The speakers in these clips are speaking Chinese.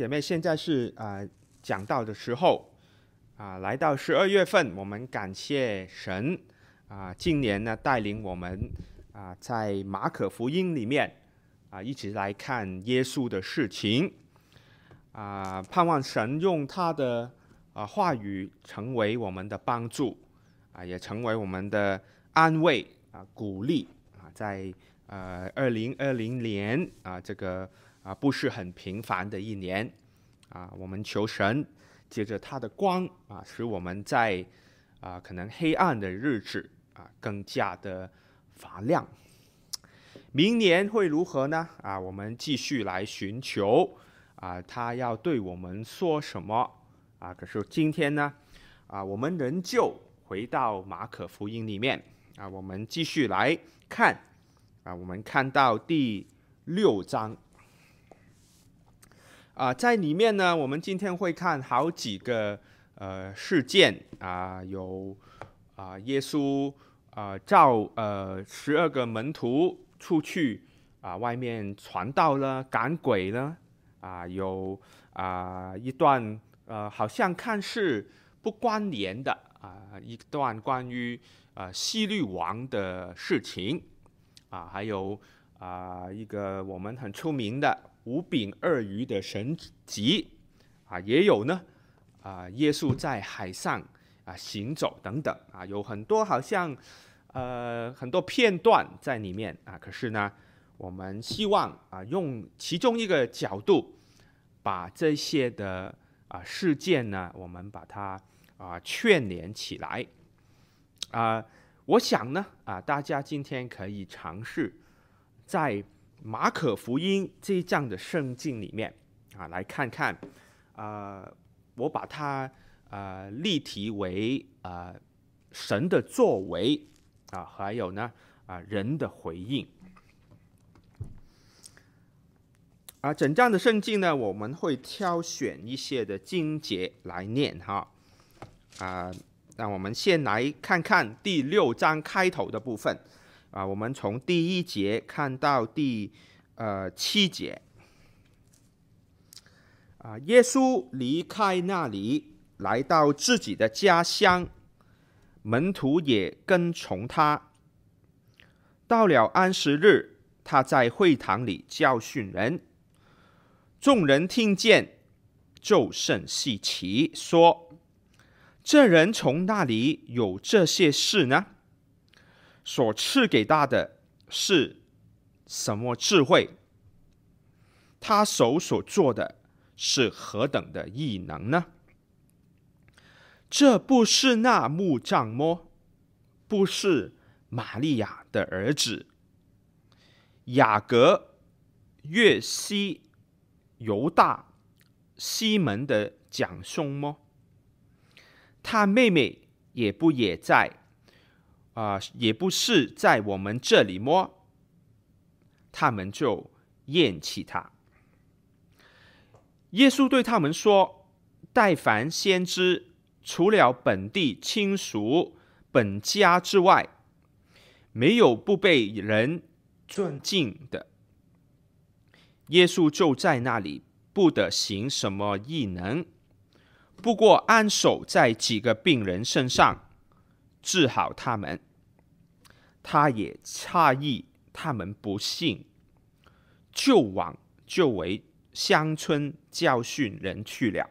姐妹，现在是啊讲到的时候啊，来到十二月份，我们感谢神啊，今年呢带领我们啊，在马可福音里面啊，一直来看耶稣的事情啊，盼望神用他的啊话语成为我们的帮助啊，也成为我们的安慰啊、鼓励啊，在呃二零二零年啊这个。啊，不是很平凡的一年，啊，我们求神借着他的光啊，使我们在啊可能黑暗的日子啊更加的发亮。明年会如何呢？啊，我们继续来寻求啊，他要对我们说什么啊？可是今天呢，啊，我们仍旧回到马可福音里面啊，我们继续来看啊，我们看到第六章。啊，在里面呢，我们今天会看好几个呃事件啊，有啊耶稣啊召呃十二个门徒出去啊外面传道了，赶鬼了啊，有啊一段呃好像看似不关联的啊一段关于啊希律王的事情啊，还有啊一个我们很出名的。五饼二鱼的神迹啊，也有呢啊，耶稣在海上啊行走等等啊，有很多好像呃很多片段在里面啊。可是呢，我们希望啊用其中一个角度，把这些的啊事件呢，我们把它啊串联起来啊。我想呢啊，大家今天可以尝试在。马可福音这一章的圣经里面啊，来看看啊、呃，我把它啊、呃、立题为啊、神的作为啊，还有呢啊人的回应啊。整章的圣经呢，我们会挑选一些的经节来念哈啊。那我们先来看看第六章开头的部分。啊，我们从第一节看到第呃七节。啊，耶稣离开那里，来到自己的家乡，门徒也跟从他。到了安息日，他在会堂里教训人，众人听见，就甚稀奇，说：这人从那里有这些事呢？所赐给他的是什么智慧？他手所做的是何等的异能呢？这不是那木匠么？不是玛利亚的儿子雅各、约西、犹大、西门的长兄么？他妹妹也不也在？啊、也不是在我们这里么？他们就厌弃他。耶稣对他们说：“但凡先知，除了本地亲属、本家之外，没有不被人尊敬的。”耶稣就在那里，不得行什么异能，不过安守在几个病人身上。治好他们，他也诧异他们不信，就往周围乡村教训人去了。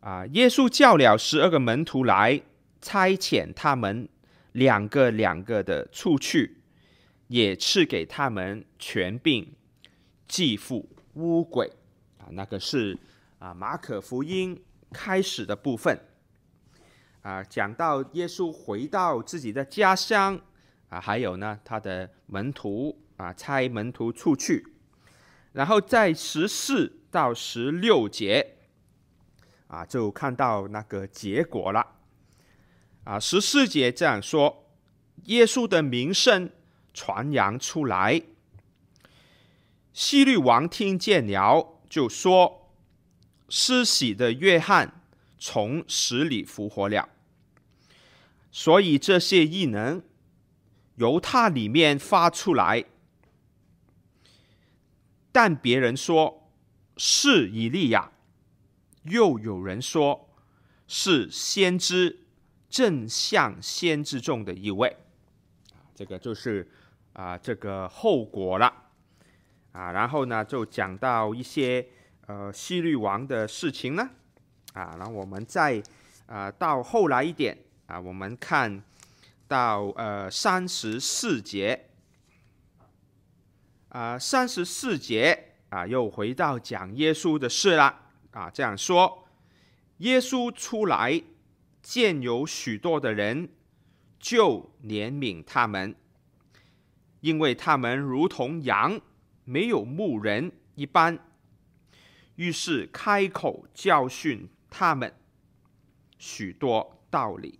啊，耶稣叫了十二个门徒来，差遣他们两个两个的出去，也赐给他们权柄，治父污鬼。啊，那个是啊马可福音开始的部分。啊，讲到耶稣回到自己的家乡啊，还有呢，他的门徒啊，差门徒出去，然后在十四到十六节啊，就看到那个结果了。啊，十四节这样说：耶稣的名声传扬出来，希律王听见了，就说：施洗的约翰。从死里复活了，所以这些异能由他里面发出来。但别人说是以利亚，又有人说是先知，正像先知中的一位。这个就是啊，这个后果了啊。然后呢，就讲到一些呃希律王的事情呢啊。然后我们再啊到后来一点啊，我们看到呃三十四节啊，三十四节啊，又回到讲耶稣的事了啊。这样说，耶稣出来见有许多的人。就怜悯他们，因为他们如同羊没有牧人一般，于是开口教训他们许多道理。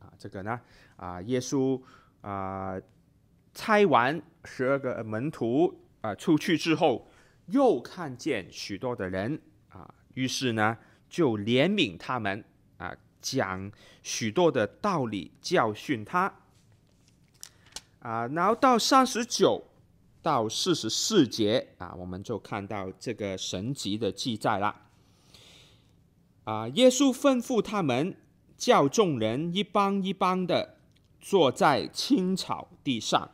啊，这个呢，啊，耶稣啊，差完十二个门徒啊出去之后，又看见许多的人啊，于是呢，就怜悯他们啊。讲许多的道理教训他啊，然后到三十九到四十四节啊，我们就看到这个神迹的记载了啊。耶稣吩咐他们叫众人一帮一帮的坐在青草地上，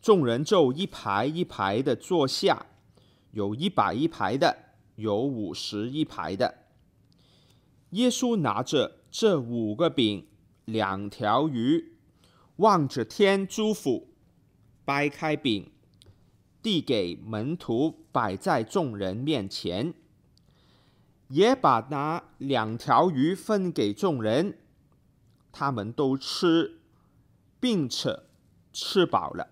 众人就一排一排的坐下，有一百一排的，有五十一排的。耶稣拿着这五个饼、两条鱼，望着天祝福，掰开饼，递给门徒，摆在众人面前，也把那两条鱼分给众人，他们都吃，并且吃饱了。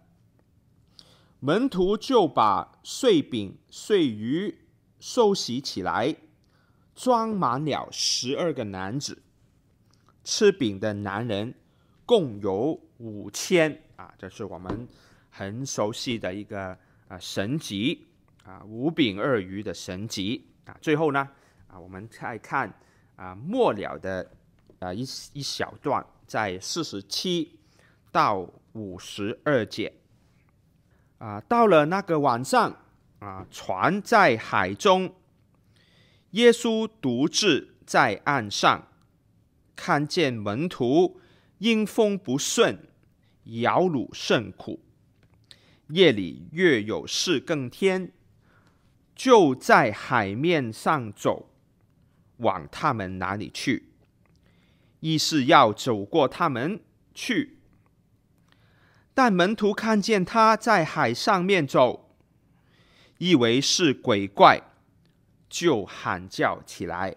门徒就把碎饼、碎鱼收拾起来。装满了十二个篮子，吃饼的男人共有五千啊！这是我们很熟悉的一个啊神级啊，五饼二鱼的神级啊。最后呢啊，我们再看啊末了的啊一一小段，在四十七到五十二节啊，到了那个晚上啊，船在海中。耶稣独自在岸上，看见门徒因风不顺，摇橹甚苦。夜里月有四更天，就在海面上走，往他们哪里去，意是要走过他们去。但门徒看见他在海上面走，以为是鬼怪。就喊叫起来，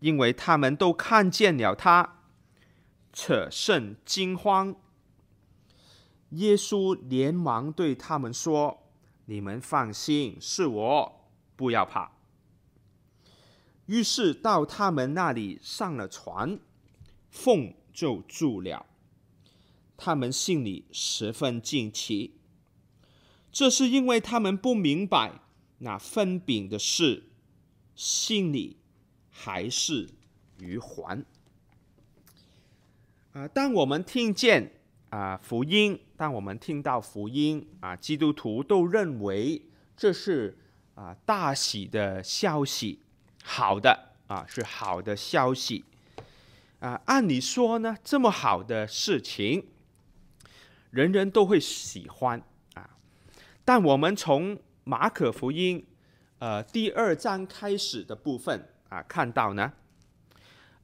因为他们都看见了他，扯甚惊慌。耶稣连忙对他们说：“你们放心，是我，不要怕。”于是到他们那里上了船，风就住了。他们心里十分惊奇，这是因为他们不明白。那分饼的事，心里还是余环。啊，当我们听见啊福音，当我们听到福音啊，基督徒都认为这是啊大喜的消息，好的啊是好的消息。啊，按理说呢，这么好的事情，人人都会喜欢啊。但我们从马可福音，呃，第二章开始的部分啊，看到呢，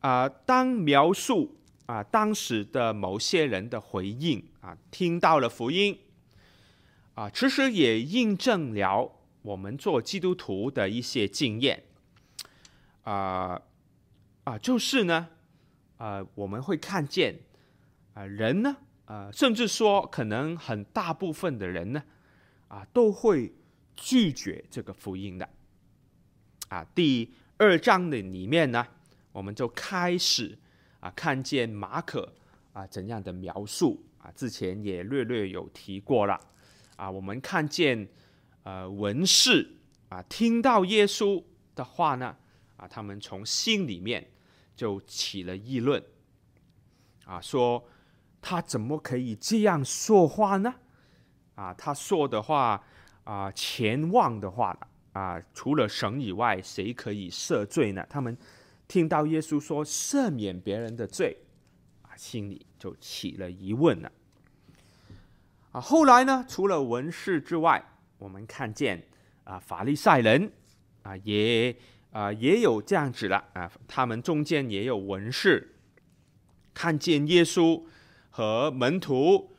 啊，当描述啊当时的某些人的回应啊，听到了福音，啊，其实也印证了我们做基督徒的一些经验，啊啊，就是呢，啊，我们会看见啊，人呢，啊，甚至说可能很大部分的人呢，啊，都会。拒绝这个福音的啊，第二章的里面呢，我们就开始啊看见马可啊怎样的描述啊，之前也略略有提过了啊，我们看见呃文士啊听到耶稣的话呢啊，他们从心里面就起了议论啊，说他怎么可以这样说话呢？啊，他说的话。啊前望的话啊，除了神以外，谁可以赦罪呢？他们听到耶稣说赦免别人的罪，啊，心里就起了疑问了。啊，后来呢，除了文士之外，我们看见啊，法利赛人啊，也啊也有这样子了啊，他们中间也有文士，看见耶稣和门徒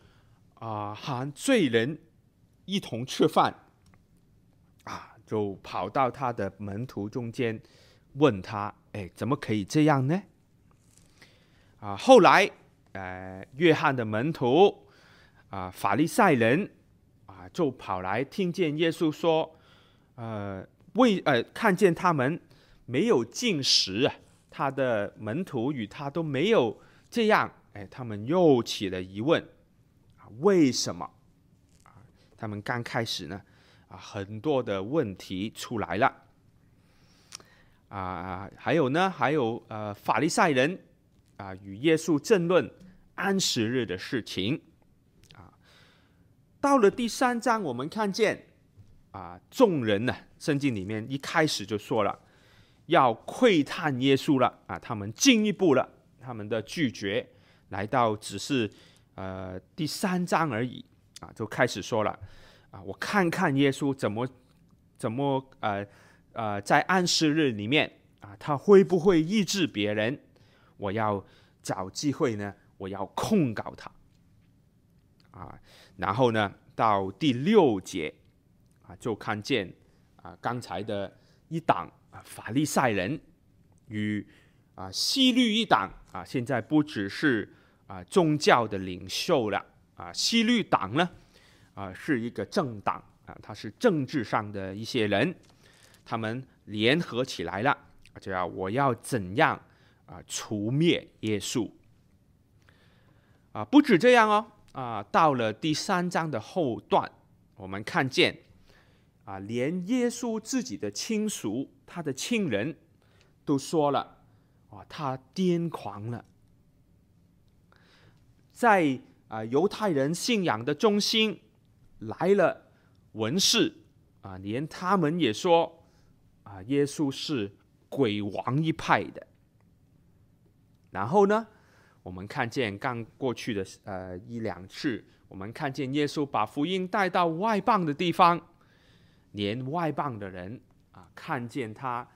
啊和罪人一同吃饭啊。就跑到他的门徒中间，问他：“哎，怎么可以这样呢？”啊，后来，呃，约翰的门徒啊，法利赛人啊，就跑来听见耶稣说：“呃，为呃，看见他们没有进食，他的门徒与他都没有这样，哎，他们又起了疑问：啊，为什么？啊，他们刚开始呢？”啊很多的问题出来了，啊，还有呢，还有呃，法利赛人啊，与耶稣争论安息日的事情，啊，到了第三章，我们看见啊，众人呢，圣经里面一开始就说了要窥探耶稣了，啊，他们进一步了，他们的拒绝来到只是呃第三章而已，啊，就开始说了。啊，我看看耶稣怎么怎么呃呃，在安息日里面啊，他会不会医治别人？我要找机会呢，我要控告他啊。然后呢，到第六节就看见啊，刚才的一党啊，法利赛人与啊希律一党啊，现在不只是啊宗教的领袖了啊，希律党呢？啊，是一个政党啊，他是政治上的一些人，他们联合起来了，就要我要怎样啊除灭耶稣啊？不止这样哦，啊，到了第三章的后段，我们看见啊，连耶稣自己的亲属、他的亲人都说了，啊，他癫狂了，在啊犹太人信仰的中心。来了文士啊，连他们也说啊，耶稣是鬼王一派的。然后呢，我们看见刚过去的呃一两次，我们看见耶稣把福音带到外邦的地方，连外邦的人啊看见他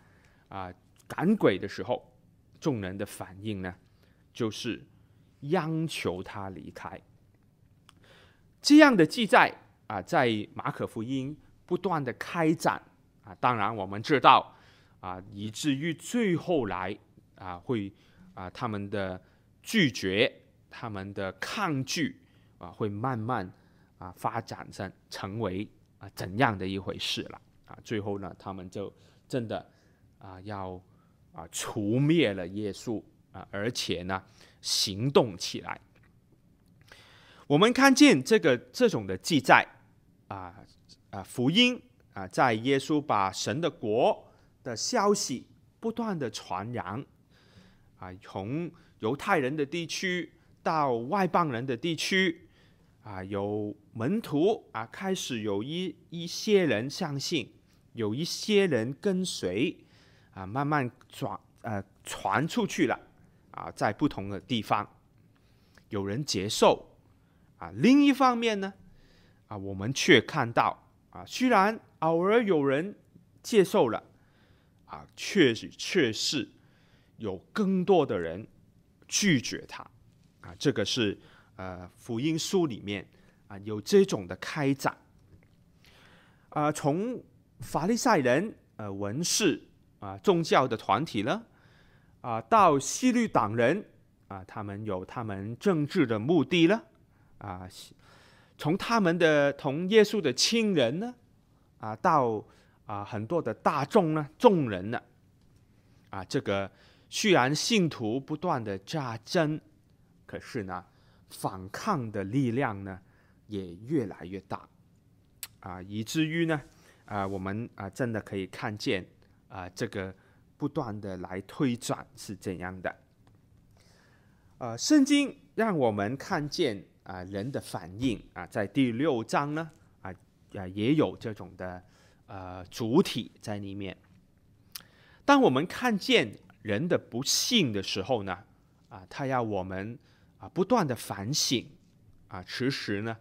啊赶鬼的时候，众人的反应呢，就是央求他离开。这样的记载。啊，在马可福音不断的开展啊，当然我们知道啊，以至于最后来啊，会啊他们的拒绝、他们的抗拒啊，会慢慢啊发展成成为啊怎样的一回事了啊？最后呢，他们就真的啊要啊除灭了耶稣啊，而且呢行动起来。我们看见这个这种的记载。啊啊！福音啊，在耶稣把神的国的消息不断的传扬啊，从犹太人的地区到外邦人的地区啊，有门徒啊，开始有一一些人相信，有一些人跟随啊，慢慢转呃传出去了啊，在不同的地方有人接受啊，另一方面呢？啊，我们却看到啊，虽然偶尔有人接受了，啊，确实确实有更多的人拒绝他，啊，这个是呃福音书里面啊有这种的开展，啊，从法利赛人、呃文士啊宗教的团体呢，啊到希律党人啊，他们有他们政治的目的了，啊。从他们的同耶稣的亲人呢，啊，到啊很多的大众呢，众人呢，啊，这个虽然信徒不断的加增，可是呢，反抗的力量呢也越来越大，啊，以至于呢，啊，我们啊真的可以看见啊，这个不断的来推转是怎样的，啊，圣经让我们看见。啊，人的反应啊，在第六章呢，啊啊也有这种的呃主体在里面。当我们看见人的不幸的时候呢，啊，他要我们啊不断的反省啊，其实呢，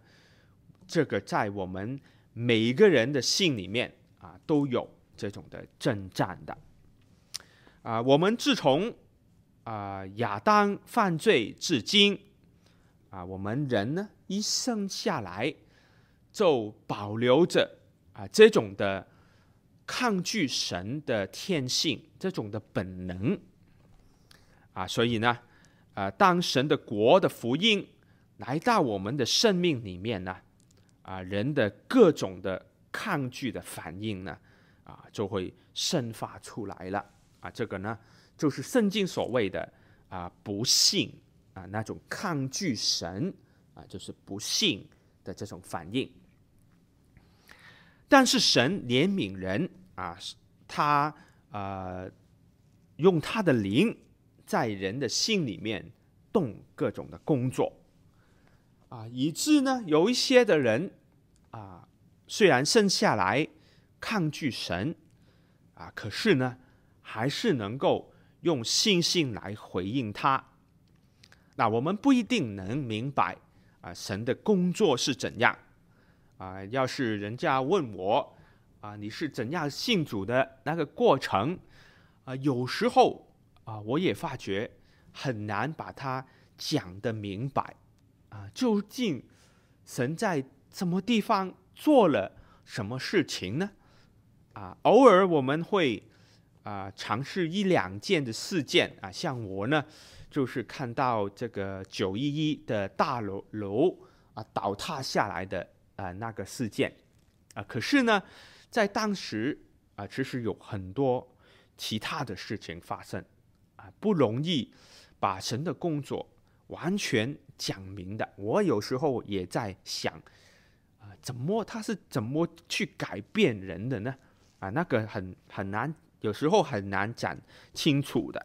这个在我们每一个人的心里面啊都有这种的征战的。啊，我们自从啊亚当犯罪至今，啊，我们人呢一生下来就保留着啊这种的抗拒神的天性，这种的本能。啊，所以呢，啊，当神的国的福音来到我们的生命里面呢，啊，人的各种的抗拒的反应呢，啊，就会生发出来了。啊，这个呢，就是圣经所谓的啊不信啊那种抗拒神啊，就是不信的这种反应。但是神怜悯人啊，他呃用他的灵在人的心里面动各种的工作啊，以致呢有一些的人啊，虽然生下来抗拒神啊，可是呢。还是能够用信心来回应他。那我们不一定能明白啊，神的工作是怎样啊？要是人家问我啊，你是怎样信主的那个过程啊？有时候啊，我也发觉很难把它讲得明白啊。究竟神在什么地方做了什么事情呢？啊，偶尔我们会。啊，尝试一两件的事件啊，像我呢，就是看到这个九一一的大楼楼啊倒塌下来的啊那个事件啊，可是呢，在当时啊，其实有很多其他的事情发生啊，不容易把神的工作完全讲明的。我有时候也在想啊，怎么他是怎么去改变人的呢？啊，那个很很难。有时候很难讲清楚的，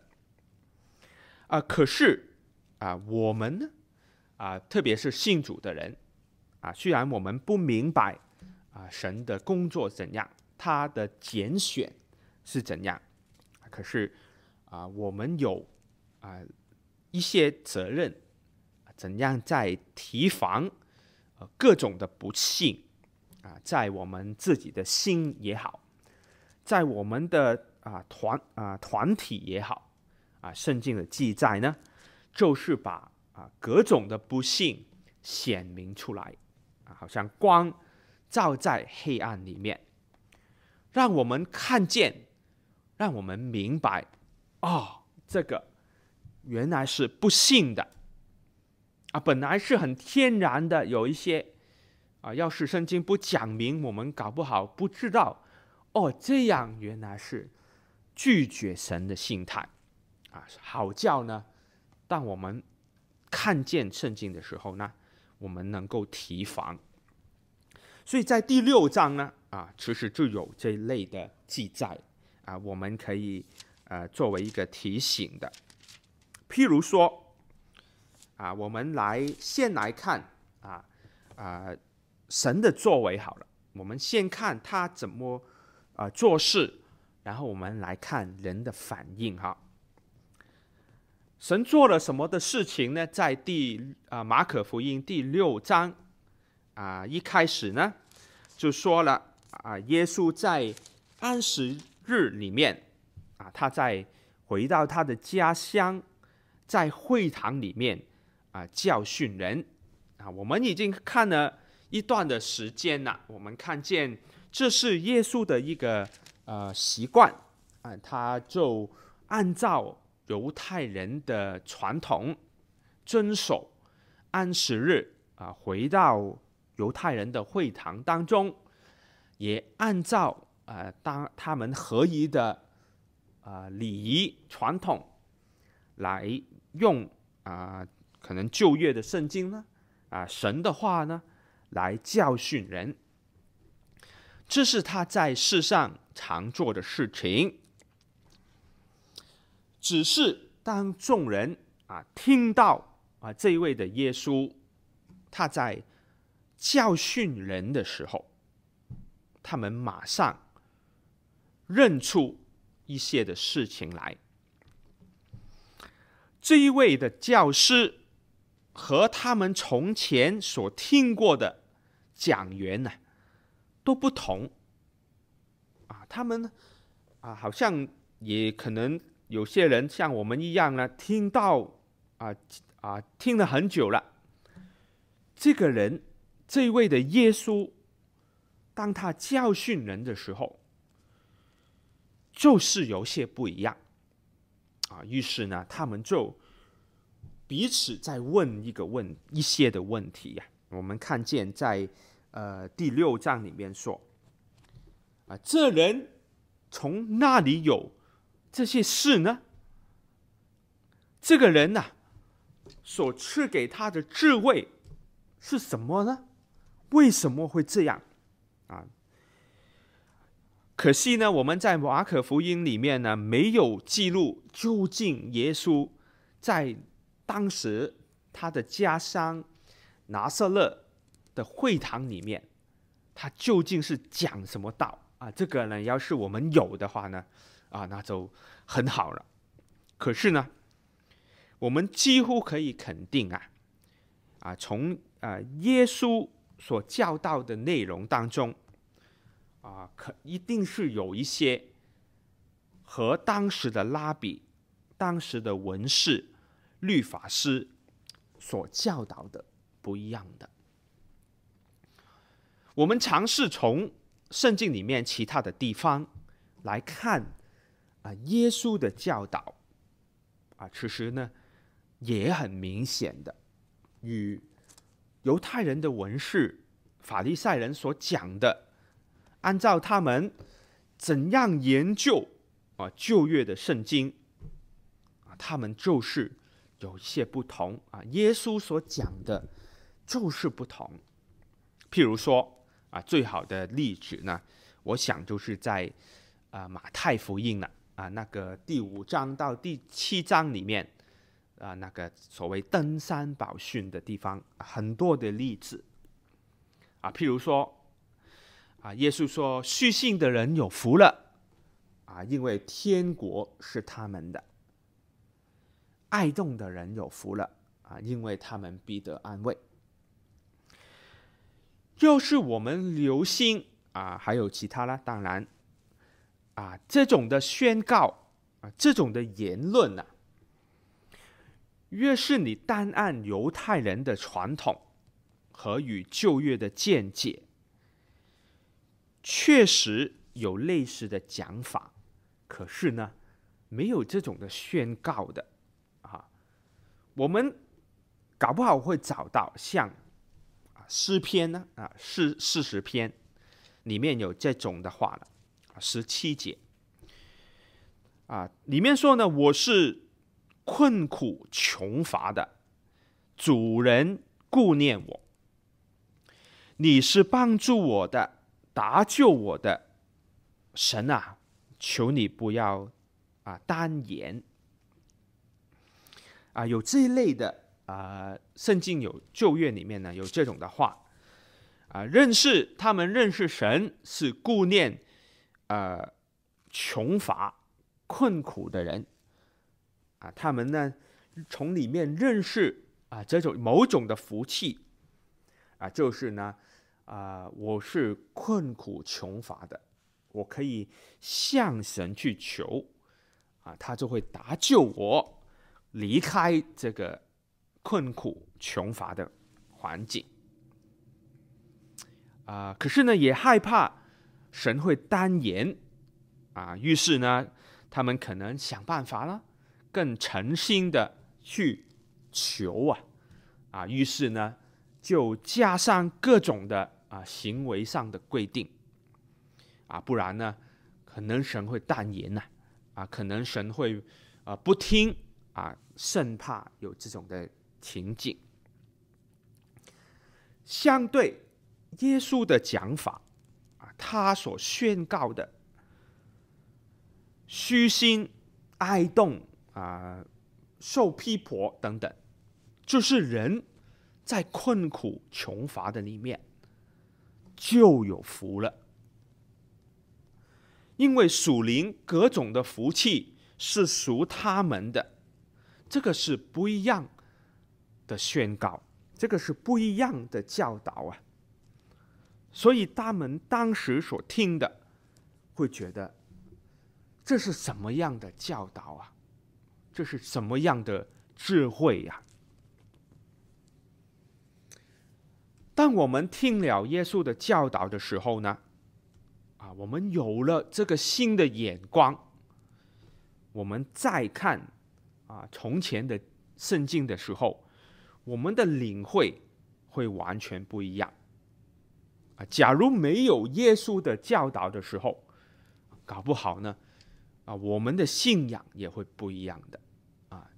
啊，可是啊，我们呢，啊，特别是信主的人，啊，虽然我们不明白啊神的工作怎样，他的拣选是怎样，可是啊，我们有啊一些责任，怎样在提防呃各种的不幸啊，在我们自己的心也好。在我们的啊团啊团体也好，啊圣经的记载呢，就是把啊各种的不幸显明出来，啊好像光照在黑暗里面，让我们看见，让我们明白，哦，这个原来是不幸的，啊本来是很天然的，有一些啊要是圣经不讲明，我们搞不好不知道。哦，这样原来是拒绝神的心态啊！好叫呢，当我们看见圣经的时候呢，我们能够提防。所以在第六章呢，啊，其实就有这一类的记载啊，我们可以呃作为一个提醒的。譬如说啊，我们来先来看啊啊神的作为好了，我们先看他怎么。啊，做事，然后我们来看人的反应哈。神做了什么的事情呢？在第啊马可福音第六章啊一开始呢，就说了啊，耶稣在安息日里面啊，他在回到他的家乡，在会堂里面啊教训人啊。我们已经看了一段的时间了，我们看见。这是耶稣的一个呃习惯啊，他就按照犹太人的传统，遵守安息日啊，回到犹太人的会堂当中，也按照啊当他们合宜的啊礼仪传统来用啊，可能旧约的圣经呢啊神的话呢来教训人。这是他在世上常做的事情。只是当众人啊听到啊这一位的耶稣他在教训人的时候，他们马上认出一些的事情来。这一位的教师和他们从前所听过的讲员呢，都不同。啊，他们啊，好像也可能有些人像我们一样呢，听到啊啊，听了很久了。这个人，这一位的耶稣，当他教训人的时候，就是有些不一样。啊，于是呢，他们就彼此在问一个问一些的问题呀。我们看见在呃第六章里面说，啊，这人从哪里有这些事呢？这个人呐，所赐给他的智慧是什么呢？为什么会这样？啊？可惜呢，我们在马可福音里面呢，没有记录究竟耶稣在当时他的家乡拿撒勒的会堂里面，他究竟是讲什么道啊？这个呢，要是我们有的话呢，啊，那就很好了。可是呢，我们几乎可以肯定啊，啊，从啊耶稣所教导的内容当中。啊，可一定是有一些和当时的拉比、当时的文士、律法师所教导的不一样的。我们尝试从圣经里面其他的地方来看啊，耶稣的教导啊，其实呢也很明显的与犹太人的文士、法利赛人所讲的。按照他们怎样研究啊旧约的圣经啊，他们就是有一些不同啊。耶稣所讲的就是不同。譬如说啊，最好的例子呢，我想就是在啊马太福音了啊那个第五章到第七章里面啊那个所谓登山宝训的地方，很多的例子啊，譬如说。啊，耶稣说：“虚信的人有福了，啊，因为天国是他们的；爱动的人有福了，啊，因为他们必得安慰。”要是我们留心啊，还有其他啦，当然，啊，这种的宣告啊，这种的言论呢，越是你单按犹太人的传统和与旧约的见解。确实有类似的讲法，可是呢，没有这种的宣告的啊。我们搞不好会找到像诗篇呢啊四四十篇里面有这种的话了啊，十七节啊里面说呢，我是困苦穷乏的，主人顾念我，你是帮助我的。搭救我的神啊，求你不要啊单言。啊，有这一类的啊，圣经有旧约里面呢有这种的话。啊，认识他们认识神是顾念呃穷乏困苦的人。啊，他们呢从里面认识啊这种某种的福气。啊，就是呢。啊、我是困苦穷乏的，我可以向神去求，啊，他就会搭救我，离开这个困苦穷乏的环境。啊、可是呢，也害怕神会单言，啊，于是呢，他们可能想办法了，更诚心的去求啊，啊，于是呢。就加上各种的啊行为上的规定啊，不然呢，可能神会淡言呐啊，可能神会啊不听啊，生怕有这种的情景。相对耶稣的讲法啊，他所宣告的虚心、爱动啊、受批驳等等，就是人。在困苦穷乏的里面，就有福了因为属灵各种的福气是属他们的，这个是不一样的宣告，这个是不一样的教导啊。所以他们当时所听的，会觉得这是什么样的教导啊？这是什么样的智慧呀？当我们听了耶稣的教导的时候呢，啊，我们有了这个新的眼光，我们再看啊从前的圣经的时候，我们的领会会完全不一样。啊，假如没有耶稣的教导的时候，搞不好呢，啊，我们的信仰也会不一样的。啊，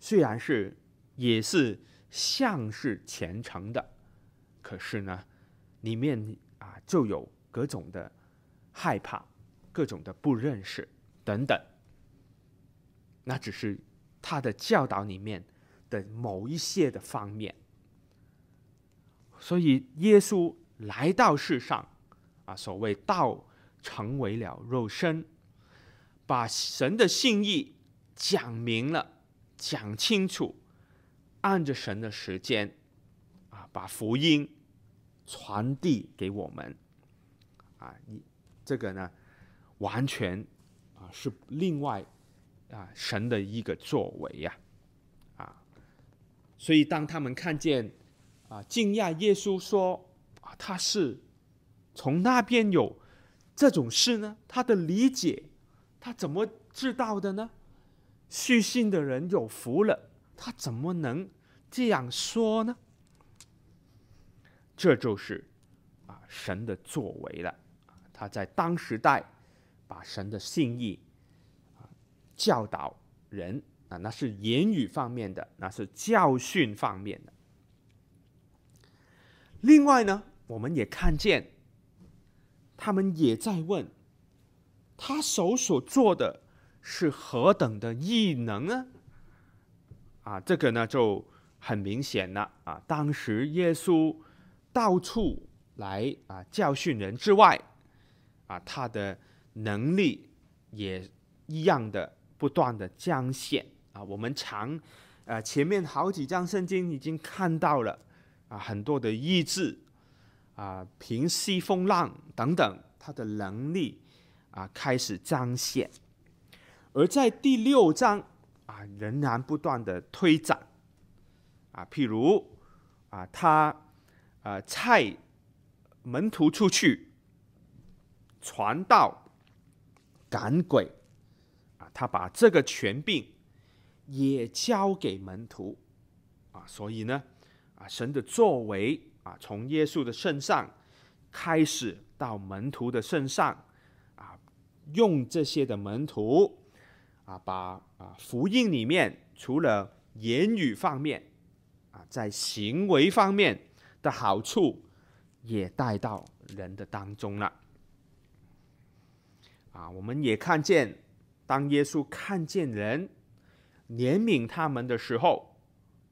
虽然是也是像是虔诚的。可是呢，里面啊就有各种的害怕，各种的不认识等等。那只是他的教导里面的某一些的方面。所以耶稣来到世上，啊，所谓道成为了肉身，把神的心意讲明了，讲清楚，按着神的时间。把福音传递给我们，啊，你这个呢，完全啊是另外啊神的一个作为呀，啊，所以当他们看见啊惊讶耶稣说啊他是从那边有这种事呢，他的理解他怎么知道的呢？虚心的人有福了，他怎么能这样说呢？这就是啊神的作为了，他在当时代把神的信义啊教导人啊，那是言语方面的，那是教训方面的。另外呢，我们也看见他们也在问，他手所做的是何等的异能呢？啊，这个呢就很明显了啊，当时耶稣。到处来啊教训人之外，啊他的能力也一样的不断的彰显啊。我们常啊前面好几章圣经已经看到了啊很多的医治啊平息风浪等等，他的能力啊开始彰显。而在第六章啊仍然不断的推展啊，譬如啊他。啊，差门徒出去传道、赶鬼，啊，他把这个权柄也交给门徒，啊，所以呢，啊，神的作为啊，从耶稣的身上开始到门徒的身上，啊，用这些的门徒，啊，把啊福音里面除了言语方面，啊，在行为方面。的好处也带到人的当中了，啊，我们也看见，当耶稣看见人怜悯他们的时候，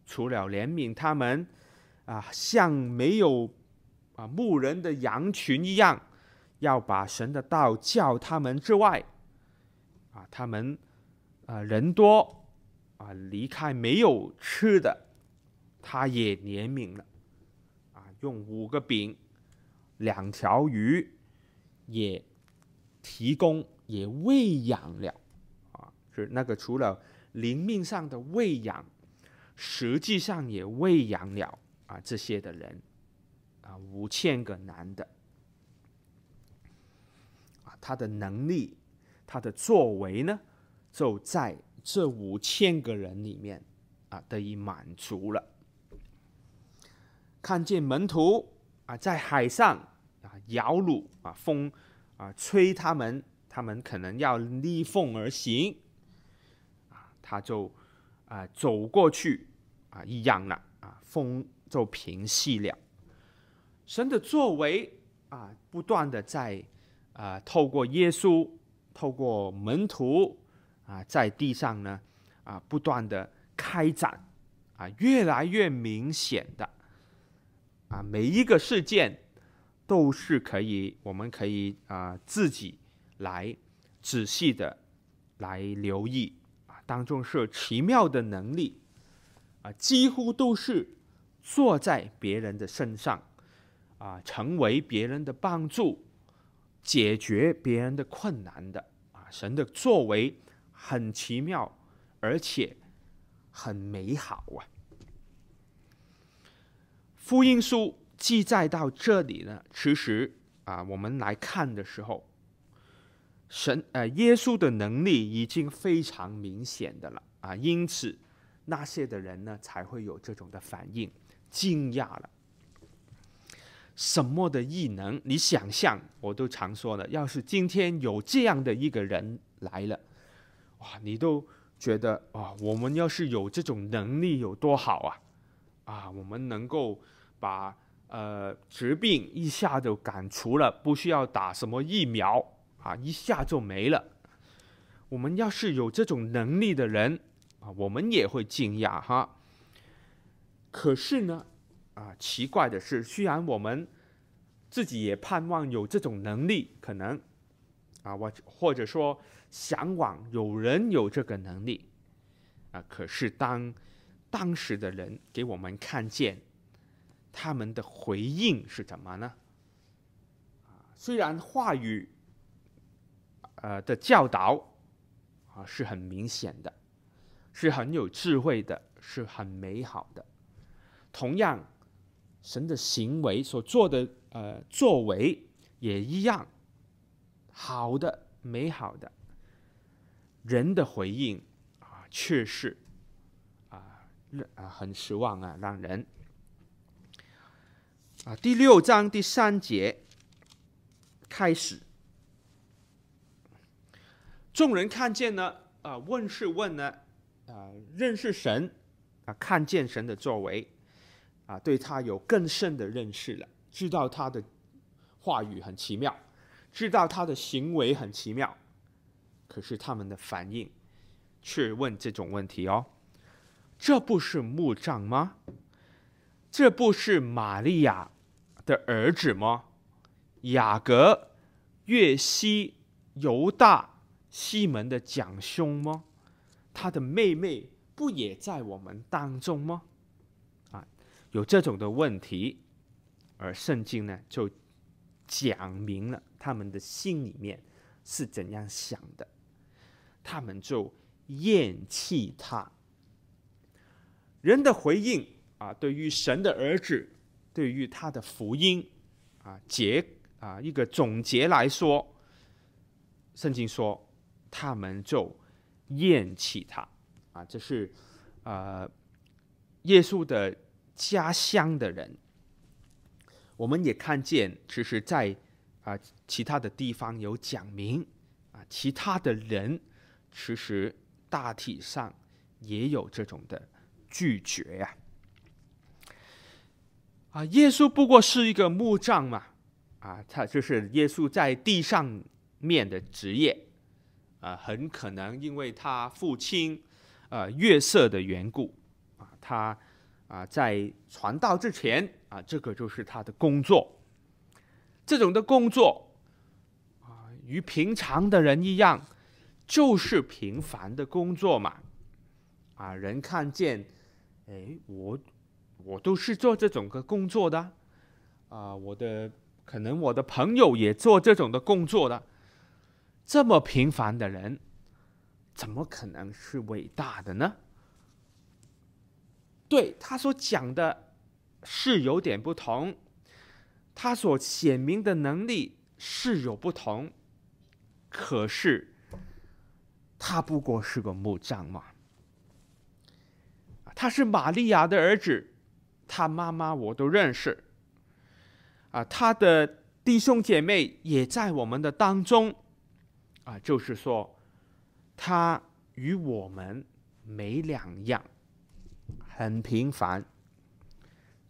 除了怜悯他们，啊，像没有啊牧人的羊群一样，要把神的道教他们之外，啊，他们啊人多啊离开没有吃的，他也怜悯了。用五个饼、两条鱼，也提供也喂养了啊，是那个除了灵命上的喂养，实际上也喂养了啊这些的人啊五千个男的啊，他的能力，他的作为呢，就在这五千个人里面啊得以满足了。看见门徒啊，在海上啊摇橹啊，风啊吹他们，他们可能要逆风而行啊，他就啊走过去啊，一样了啊，风就平息了。神的作为啊，不断的在啊透过耶稣，透过门徒啊，在地上呢啊不断的开展啊，越来越明显的。啊，每一个事件都是可以，我们可以啊自己来仔细的来留意啊，当中是奇妙的能力啊，几乎都是坐在别人的身上啊，成为别人的帮助，解决别人的困难的啊，神的作为很奇妙，而且很美好啊。福音书记载到这里呢，其实啊，我们来看的时候，神呃耶稣的能力已经非常明显的了啊，因此那些的人呢才会有这种的反应，惊讶了。什么的异能？你想象，我都常说了，要是今天有这样的一个人来了，哇，你都觉得啊，我们要是有这种能力有多好啊！啊，我们能够。把呃疾病一下就赶除了，不需要打什么疫苗啊，一下就没了。我们要是有这种能力的人啊，我们也会惊讶哈。可是呢，啊，奇怪的是，虽然我们自己也盼望有这种能力，可能啊，我或者说向往有人有这个能力啊，可是当当时的人给我们看见。他们的回应是什么呢？虽然话语，呃的教导啊是很明显的，是很有智慧的，是很美好的。同样，神的行为所做的呃作为也一样，好的、美好的。人的回应啊，却是啊，啊很失望啊，让人。啊，第六章第三节开始，众人看见呢，啊，问是问呢，啊，认识神，啊，看见神的作为，啊，对他有更深的认识了，知道他的话语很奇妙，知道他的行为很奇妙，可是他们的反应却问这种问题哦，这不是木杖吗？这不是玛利亚的儿子吗？雅各、约西、犹大、西门的长兄吗？他的妹妹不也在我们当中吗？啊，有这种的问题，而圣经呢就讲明了他们的心里面是怎样想的，他们就厌弃他。人的回应。啊，对于神的儿子，对于他的福音，啊结啊一个总结来说，圣经说他们就厌弃他，啊这是呃耶稣的家乡的人，我们也看见，其实在啊其他的地方有讲明，啊其他的人其实大体上也有这种的拒绝呀。啊耶稣不过是一个木匠嘛，啊，他就是耶稣在地上面的职业，啊，很可能因为他父亲，呃，月色的缘故，啊，他啊在传道之前，啊，这个就是他的工作，这种的工作，啊，与平常的人一样，就是平凡的工作嘛，啊，人看见，哎，我。我都是做这种的工作的，啊，我的可能我的朋友也做这种的工作的，这么平凡的人，怎么可能是伟大的呢？对，他所讲的是有点不同，他所显明的能力是有不同，可是他不过是个木匠嘛，他是玛利亚的儿子。他妈妈我都认识，啊，他的弟兄姐妹也在我们的当中，啊，就是说，他与我们没两样，很平凡，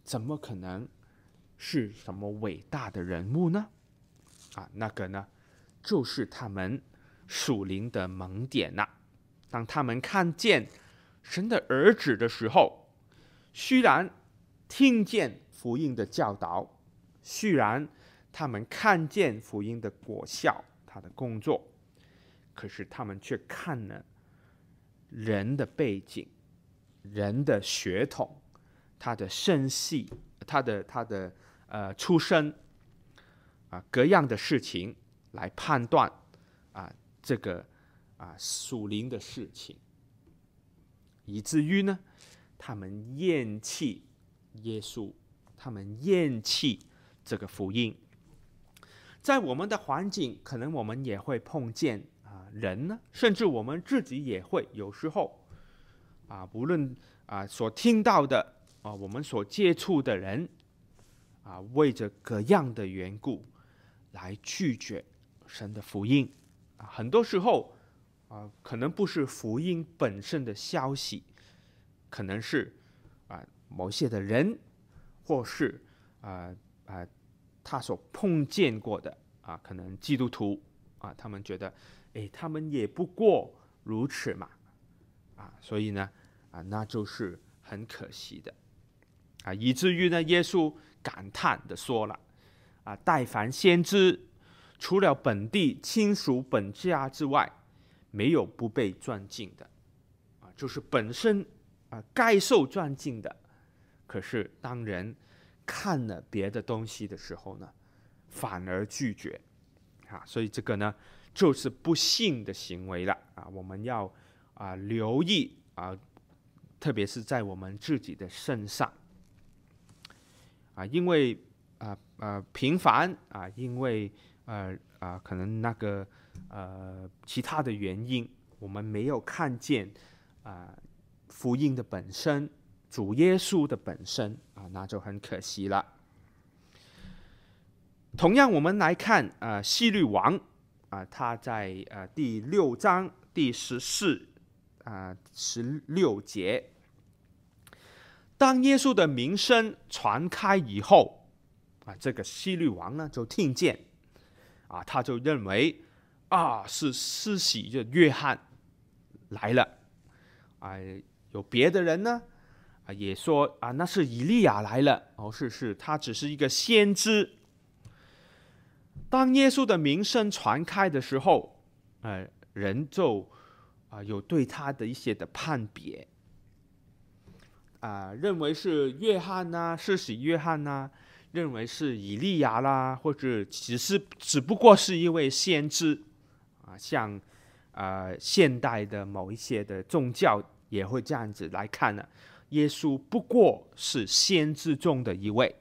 怎么可能是什么伟大的人物呢？啊，那个呢，就是他们属灵的萌点呐。当他们看见神的儿子的时候，虽然。听见福音的教导，虽然他们看见福音的果效，他的工作，可是他们却看了人的背景、人的血统、他的身系、他的他的呃出身啊各样的事情来判断啊这个啊属灵的事情，以至于呢，他们厌弃耶稣，他们厌弃这个福音。在我们的环境，可能我们也会碰见啊人呢，甚至我们自己也会有时候啊，无论啊所听到的啊，我们所接触的人啊，为着各样的缘故来拒绝神的福音啊，很多时候啊，可能不是福音本身的消息，可能是啊某些的人，或是啊啊。他所碰见过的啊，可能基督徒啊，他们觉得，哎，他们也不过如此嘛，啊，所以呢，啊，那就是很可惜的，啊，以至于呢，耶稣感叹的说了，啊，但凡先知，除了本地亲属本家之外，没有不被尊敬的，啊，就是本身啊该受尊敬的，可是当人。看了别的东西的时候呢，反而拒绝，啊，所以这个呢就是不信的行为了啊！我们要啊留意啊，特别是在我们自己的身上啊，因为啊啊平凡啊，因为呃啊可能那个呃其他的原因，我们没有看见啊福音的本身。主耶稣的本身啊，那就很可惜了。同样，我们来看啊、呃，希律王啊，他在呃第六章第十四啊十六节，当耶稣的名声传开以后啊，这个希律王呢就听见啊，他就认为啊是施洗的约翰来了啊，有别的人呢。也说啊，那是以利亚来了。哦，是是，他只是一个先知。当耶稣的名声传开的时候，呃，人就啊有对他的一些的判别，啊，认为是约翰呐、啊，施洗约翰呐、认为是以利亚啦，或者只是只不过是一位先知，啊，像啊现代的某一些的宗教也会这样子来看呢。耶稣不过是先知中的一位，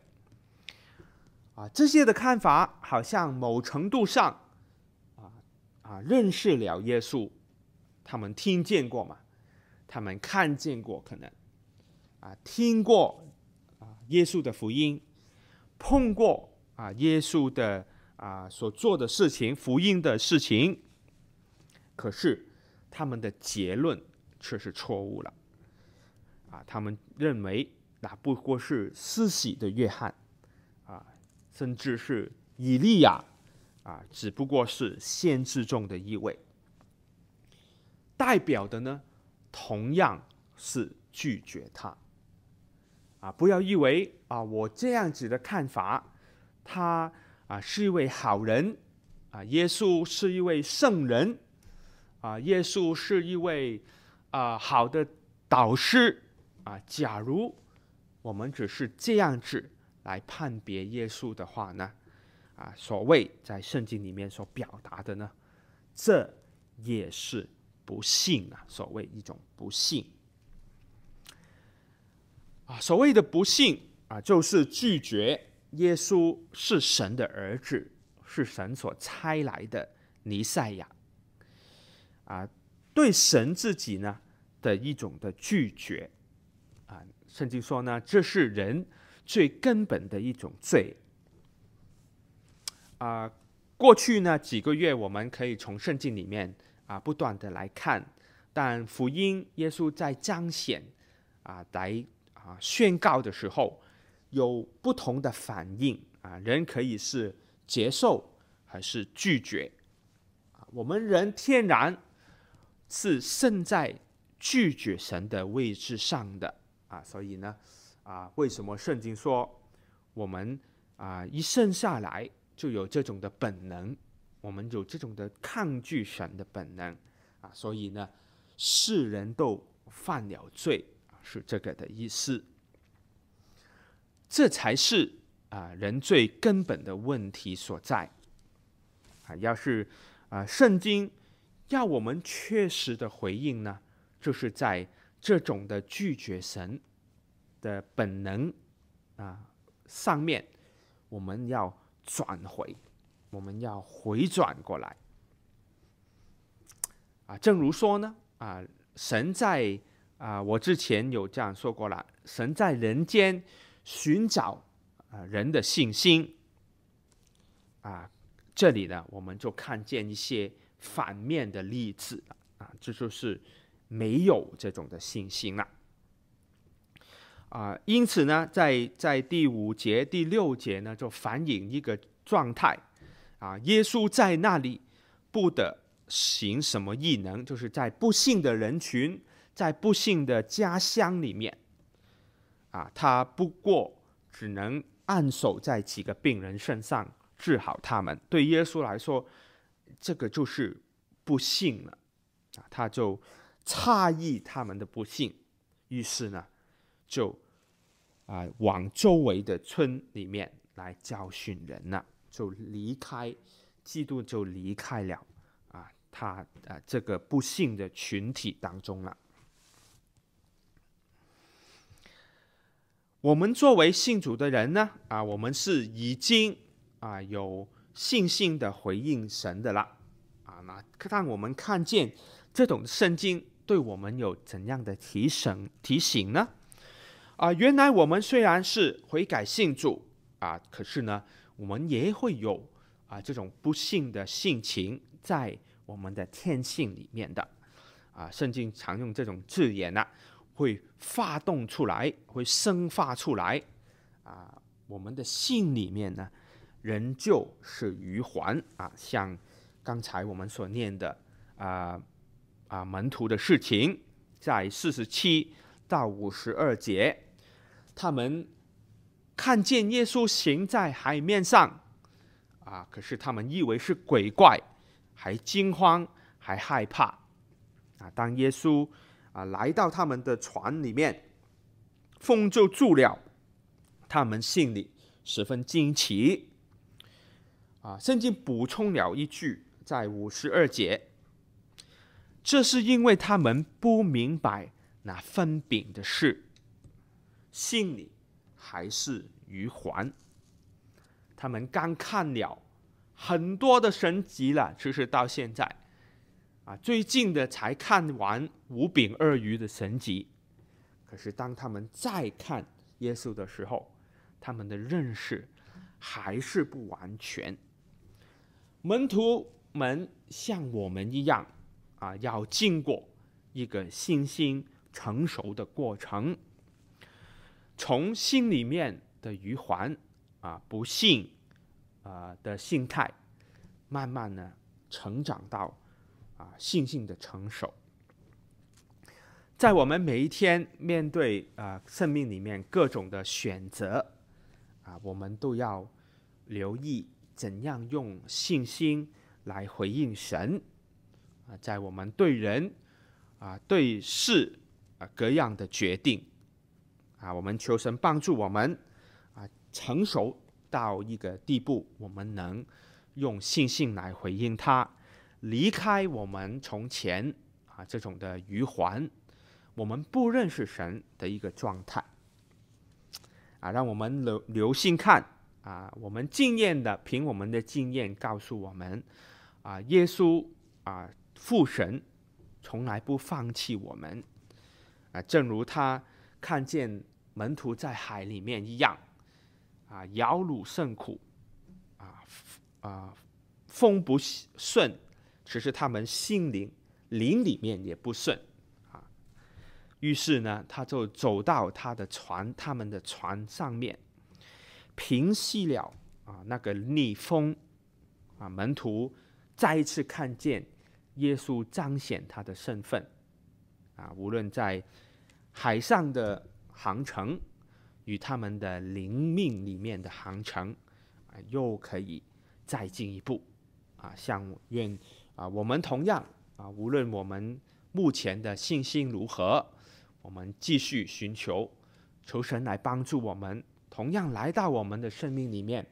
啊，这些的看法好像某程度上，啊啊认识了耶稣，他们听见过嘛，他们看见过可能，啊听过啊耶稣的福音，碰过啊耶稣的啊所做的事情，福音的事情，可是他们的结论却是错误了。啊，他们认为那不过是施洗的约翰，啊，甚至是以利亚，啊，只不过是先知中的一位。代表的呢，同样是拒绝他。啊，不要以为啊，我这样子的看法，他啊是一位好人，啊，耶稣是一位圣人，啊，耶稣是一位啊好的导师。啊，假如我们只是这样子来判别耶稣的话呢，啊，所谓在圣经里面所表达的呢，这也是不信啊，所谓一种不信啊，所谓的不信啊，就是拒绝耶稣是神的儿子，是神所差来的弥赛亚啊，对神自己呢的一种的拒绝。啊，圣经说呢，这是人最根本的一种罪。啊，过去呢几个月，我们可以从圣经里面啊不断的来看，但福音耶稣在彰显啊来啊宣告的时候，有不同的反应啊，人可以是接受还是拒绝。我们人天然是生在拒绝神的位置上的。啊，所以呢，啊，为什么圣经说我们啊一生下来就有这种的本能我们有这种的抗拒神的本能啊，所以呢，世人都犯了罪，是这个的意思。这才是啊人最根本的问题所在啊！要是啊圣经要我们确实的回应呢，就是在这种的拒绝神的本能啊上面，我们要转回，我们要回转过来啊！正如说呢啊，神在啊，我之前有这样说过了，神在人间。寻找啊人的信心啊，这里呢，我们就看见一些反面的例子啊，这就是没有这种的信心了啊。因此呢，在在第五节、第六节呢，就反映一个状态啊，耶稣在那里不得行什么异能，就是在不幸的人群，在不幸的家乡里面。啊，他不过只能按手在几个病人身上治好他们。对耶稣来说，这个就是不幸了。啊，他就诧异他们的不幸，于是呢，就啊往周围的村里面来教训人了，就离开，基督就离开了啊他啊这个不幸的群体当中了。我们作为信主的人呢，啊，我们是已经啊有信心的回应神的了，啊，那当我们看见这种圣经对我们有怎样的提醒提醒呢？啊，原来我们虽然是悔改信主啊，可是呢，我们也会有啊这种不幸的性情在我们的天性里面的，啊，圣经常用这种字眼呢。会发动出来，会生发出来，啊，我们的心里面呢，仍旧是余环啊，像刚才我们所念的啊啊门徒的事情，在四十七到五十二节，他们看见耶稣行在海面上，啊，可是他们以为是鬼怪，还惊慌，还害怕，啊，当耶稣。啊，来到他们的船里面，风就住了，他们心里十分惊奇。啊，圣经补充了一句，在五十二节，这是因为他们不明白那分饼的事，心里还是余环。他们刚看了很多的神迹了，其实到现在。啊，最近的才看完五饼二鱼的神迹，可是当他们再看耶稣的时候，他们的认识还是不完全。门徒们像我们一样，啊，要经过一个信心成熟的过程，从心里面的余环啊，不信啊的心态，慢慢呢成长到。啊，信心的成熟，在我们每一天面对啊生命里面各种的选择啊，我们都要留意怎样用信心来回应神在我们对人啊对事啊各样的决定啊，我们求神帮助我们啊成熟到一个地步，我们能用信心来回应他。离开我们从前啊这种的余环，我们不认识神的一个状态啊，让我们留留心看啊，我们经验的凭我们的经验告诉我们啊，耶稣啊父神从来不放弃我们啊，正如他看见门徒在海里面一样啊，摇橹甚苦啊啊风不顺。只是他们心灵灵里面也不顺啊，于是呢，他就走到他的船，他们的船上面，平息了啊那个逆风啊。门徒再一次看见耶稣彰显他的身份。啊，无论在海上的航程与他们的灵命里面的航程啊，又可以再进一步啊，像愿啊，我们同样啊，无论我们目前的信心如何，我们继续寻求，求神来帮助我们，同样来到我们的生命里面，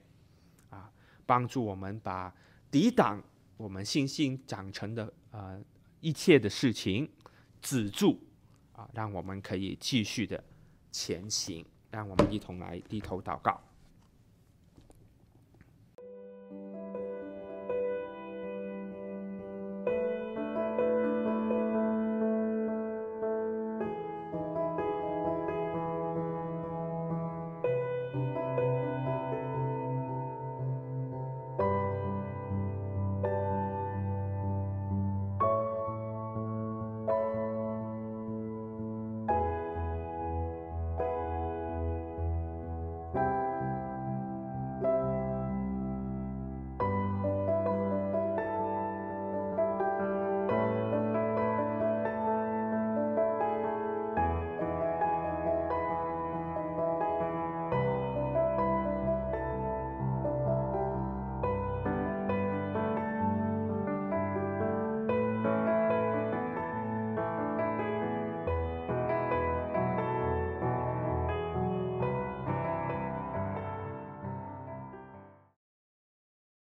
啊，帮助我们把抵挡我们信心长成的呃一切的事情止住，啊，让我们可以继续的前行。让我们一同来低头祷告。